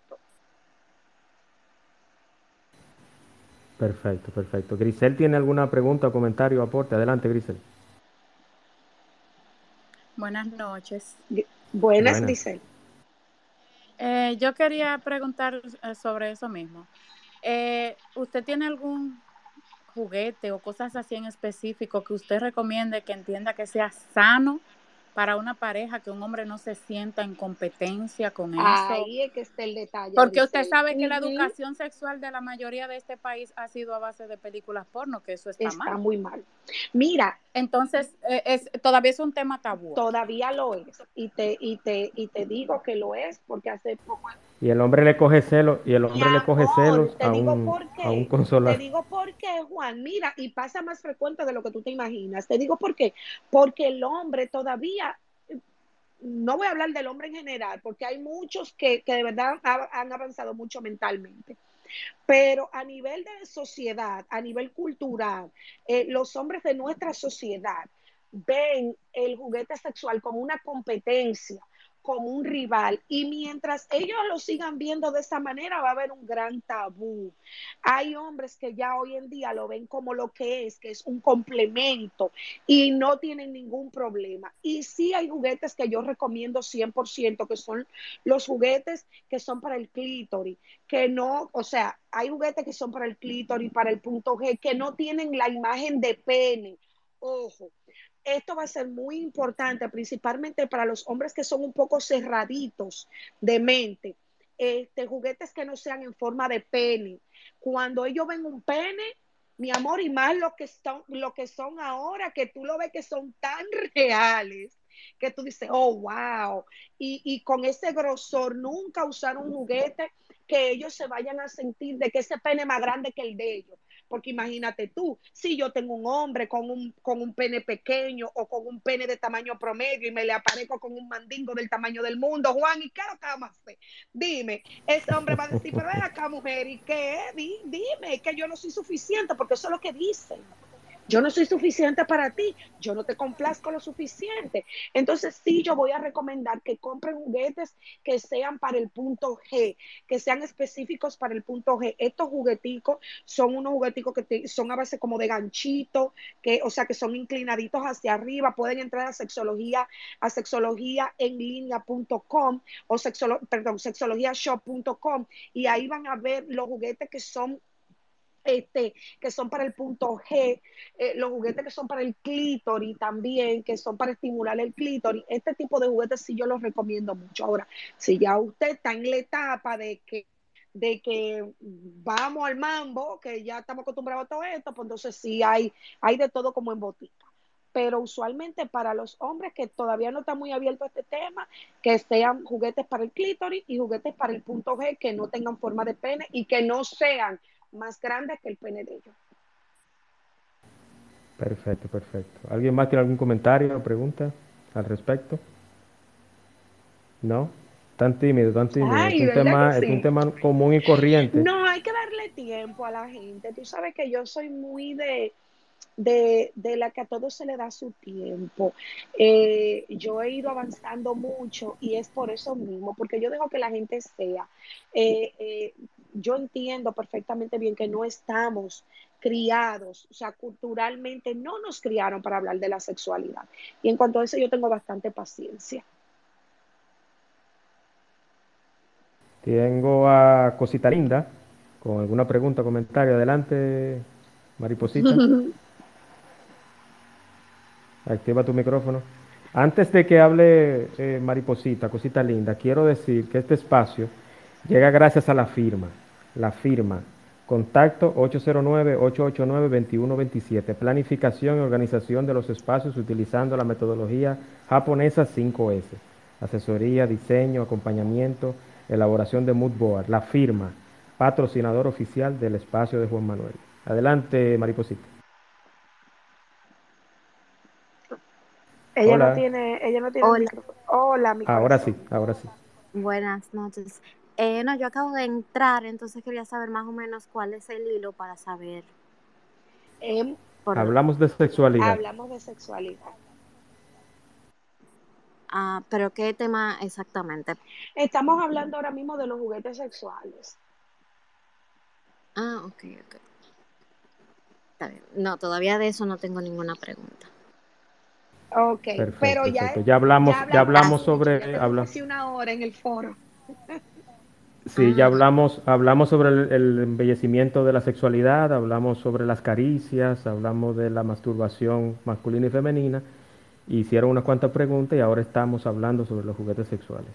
Perfecto, perfecto. Grisel tiene alguna pregunta, comentario, aporte. Adelante, Grisel. Buenas noches. Buenas, Grisel. Eh, yo quería preguntar eh, sobre eso mismo. Eh, ¿Usted tiene algún juguete o cosas así en específico que usted recomiende que entienda que sea sano para una pareja que un hombre no se sienta en competencia con eso. Ahí es que está el detalle. Porque usted sabe que la educación sexual de la mayoría de este país ha sido a base de películas porno, que eso está, mal. Está muy mal. Mira. Entonces, eh, es, todavía es un tema tabú. Todavía lo es. Y te, y, te, y te digo que lo es porque hace poco y el hombre le coge celo y el hombre le coge celos a un, a un consolador. Te digo por qué, Juan. Mira, y pasa más frecuente de lo que tú te imaginas. Te digo por qué. Porque el hombre todavía, no voy a hablar del hombre en general, porque hay muchos que, de verdad han avanzado mucho mentalmente. Pero a nivel de sociedad, a nivel cultural, eh, los hombres de nuestra sociedad ven el juguete sexual como una competencia como un rival. Y mientras ellos lo sigan viendo de esa manera, va a haber un gran tabú. Hay hombres que ya hoy en día lo ven como lo que es, que es un complemento y no tienen ningún problema. Y sí hay juguetes que yo recomiendo 100%, que son los juguetes que son para el clítoris, que no, o sea, hay juguetes que son para el clítoris, para el punto G, que no tienen la imagen de pene. Ojo, esto va a ser muy importante, principalmente para los hombres que son un poco cerraditos de mente. Este, juguetes que no sean en forma de pene. Cuando ellos ven un pene, mi amor, y más lo que son, lo que son ahora, que tú lo ves que son tan (laughs) reales, que tú dices, oh, wow. Y, y con ese grosor, nunca usar un juguete que ellos se vayan a sentir de que ese pene es más grande que el de ellos. Porque imagínate tú, si yo tengo un hombre con un, con un pene pequeño o con un pene de tamaño promedio y me le aparezco con un mandingo del tamaño del mundo, Juan, ¿y qué lo que vamos a hacer? Dime, ese hombre va a decir, pero ven acá, mujer, ¿y qué? Dime, que yo no soy suficiente, porque eso es lo que dicen yo no soy suficiente para ti, yo no te complazco lo suficiente. Entonces sí, yo voy a recomendar que compren juguetes que sean para el punto G, que sean específicos para el punto G. Estos jugueticos son unos jugueticos que son a base como de ganchito, que, o sea, que son inclinaditos hacia arriba, pueden entrar a sexología, a sexología en línea.com o sexolo, perdón, sexologiashop.com y ahí van a ver los juguetes que son que son para el punto G, eh, los juguetes que son para el clítoris también, que son para estimular el clítoris. Este tipo de juguetes sí yo los recomiendo mucho. Ahora, si ya usted está en la etapa de que de que vamos al mambo, que ya estamos acostumbrados a todo esto, pues entonces sí hay, hay de todo como en botica. Pero usualmente para los hombres que todavía no están muy abiertos a este tema, que sean juguetes para el clítoris y juguetes para el punto G que no tengan forma de pene y que no sean más grande que el pene de ellos. Perfecto, perfecto. ¿Alguien más tiene algún comentario o pregunta al respecto? ¿No? Tan tímido, tan tímido. es, un tema, es un tema común y corriente. No, hay que darle tiempo a la gente. Tú sabes que yo soy muy de, de, de la que a todos se le da su tiempo. Eh, yo he ido avanzando mucho y es por eso mismo, porque yo dejo que la gente sea. Eh, eh, yo entiendo perfectamente bien que no estamos criados, o sea, culturalmente no nos criaron para hablar de la sexualidad. Y en cuanto a eso, yo tengo bastante paciencia. Tengo a Cosita Linda con alguna pregunta, comentario. Adelante, Mariposita. (laughs) Activa tu micrófono. Antes de que hable eh, Mariposita, Cosita Linda, quiero decir que este espacio llega gracias a la firma. La firma. Contacto 809-889-2127. Planificación y organización de los espacios utilizando la metodología japonesa 5S. Asesoría, diseño, acompañamiento, elaboración de mood board. La firma. Patrocinador oficial del espacio de Juan Manuel. Adelante, Mariposita. Ella no tiene, ella no tiene Hola. Hola, mi Ahora sí, ahora sí. Buenas noches. Eh, no, yo acabo de entrar, entonces quería saber más o menos cuál es el hilo para saber. Eh, hablamos de sexualidad. Hablamos de sexualidad. Ah, pero ¿qué tema exactamente? Estamos hablando ahora mismo de los juguetes sexuales. Ah, ok, ok. Está bien. No, todavía de eso no tengo ninguna pregunta. Ok, Perfecto, pero ya, perfecto. ya hablamos, ya hablamos ya sobre, tenemos habla- casi una hora en el foro. (laughs) sí, ya hablamos, hablamos sobre el, el embellecimiento de la sexualidad, hablamos sobre las caricias, hablamos de la masturbación masculina y femenina, hicieron unas cuantas preguntas y ahora estamos hablando sobre los juguetes sexuales.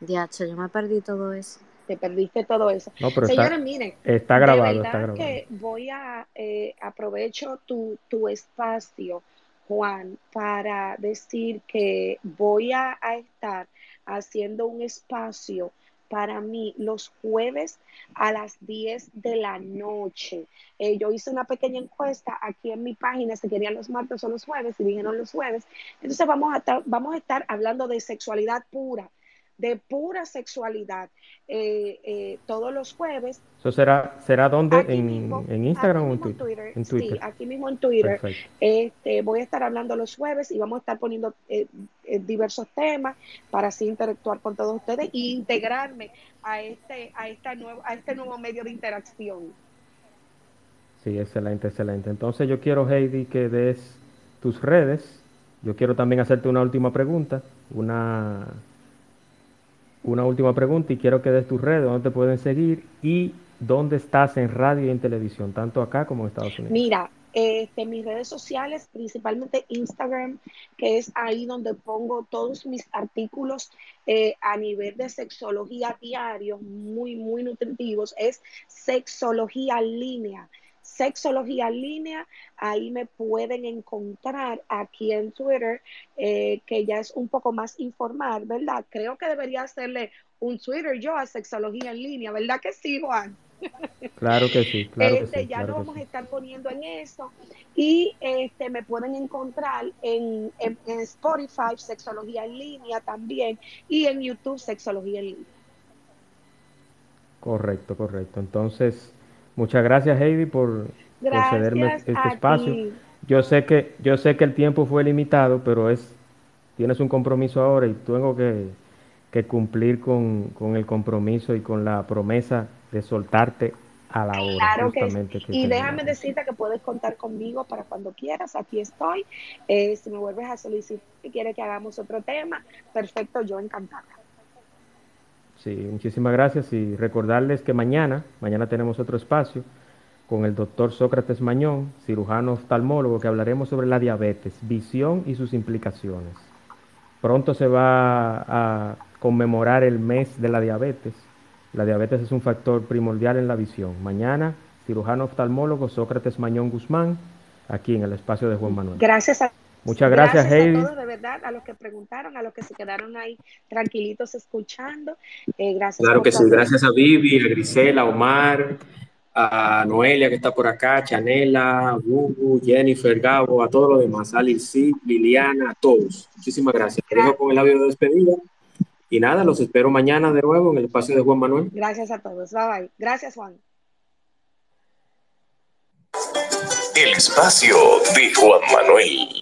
Diacho, yo me perdí todo eso. Te perdiste todo eso. No, pero está- Señores, miren, está de grabado, verdad está grabado. que voy a eh, aprovecho tu, tu espacio, Juan, para decir que voy a, a estar haciendo un espacio para mí los jueves a las 10 de la noche. Eh, yo hice una pequeña encuesta aquí en mi página si querían los martes o los jueves y dijeron los jueves. Entonces vamos a vamos a estar hablando de sexualidad pura de pura sexualidad eh, eh, todos los jueves. ¿Eso será, será dónde? ¿En, en, Instagram o en Twitter? en Twitter? Sí, aquí mismo en Twitter. Este, voy a estar hablando los jueves y vamos a estar poniendo eh, diversos temas para así interactuar con todos ustedes e integrarme a este, a, esta nuevo, a este nuevo medio de interacción. Sí, excelente, excelente. Entonces yo quiero, Heidi, que des tus redes. Yo quiero también hacerte una última pregunta, una una última pregunta y quiero que des tus redes, dónde te pueden seguir y dónde estás en radio y en televisión, tanto acá como en Estados Unidos. Mira, este, mis redes sociales, principalmente Instagram, que es ahí donde pongo todos mis artículos eh, a nivel de sexología diario, muy, muy nutritivos, es sexología línea. Sexología en línea, ahí me pueden encontrar aquí en Twitter, eh, que ya es un poco más informal, ¿verdad? Creo que debería hacerle un Twitter yo a Sexología en línea, ¿verdad que sí, Juan? (laughs) Claro que sí, claro que este, sí, Ya lo vamos a estar poniendo en eso. Y este, me pueden encontrar en, en, Spotify, Sexología en línea también, y en YouTube, Sexología en línea. Correcto, correcto. Entonces, Muchas gracias, Heidi, por concederme este espacio. Yo sé que yo sé que el tiempo fue limitado, pero es tienes un compromiso ahora y tengo que, cumplir con, el compromiso y con la promesa de soltarte a la hora. Claro que, y déjame decirte que puedes contar conmigo para cuando quieras. Aquí estoy. Eh, si me vuelves a solicitar que quieres que hagamos otro tema, perfecto, yo encantada. Sí, muchísimas gracias y recordarles que mañana, mañana tenemos otro espacio con el doctor Sócrates Mañón, cirujano oftalmólogo, que hablaremos sobre la diabetes, visión y sus implicaciones. Pronto se va a conmemorar el mes de la diabetes. La diabetes es un factor primordial en la visión. Mañana, cirujano oftalmólogo Sócrates Mañón Guzmán, aquí en el espacio de Juan Manuel. Gracias a Muchas gracias, Heidi. A todos, de verdad, a los que preguntaron, a los que se quedaron ahí tranquilitos escuchando. Eh, gracias. Claro que sí, gracias a Vivi, a Grisela, a Omar, a Noelia que está por acá, Chanela, Gugu, Jennifer, Gabo, a todos los demás, a Liliana, a todos. Muchísimas gracias. Te dejo con el audio de despedida. Y nada, los espero mañana de nuevo en el espacio de Juan Manuel. Gracias a todos. Bye bye. Gracias, Juan. El espacio de Juan Manuel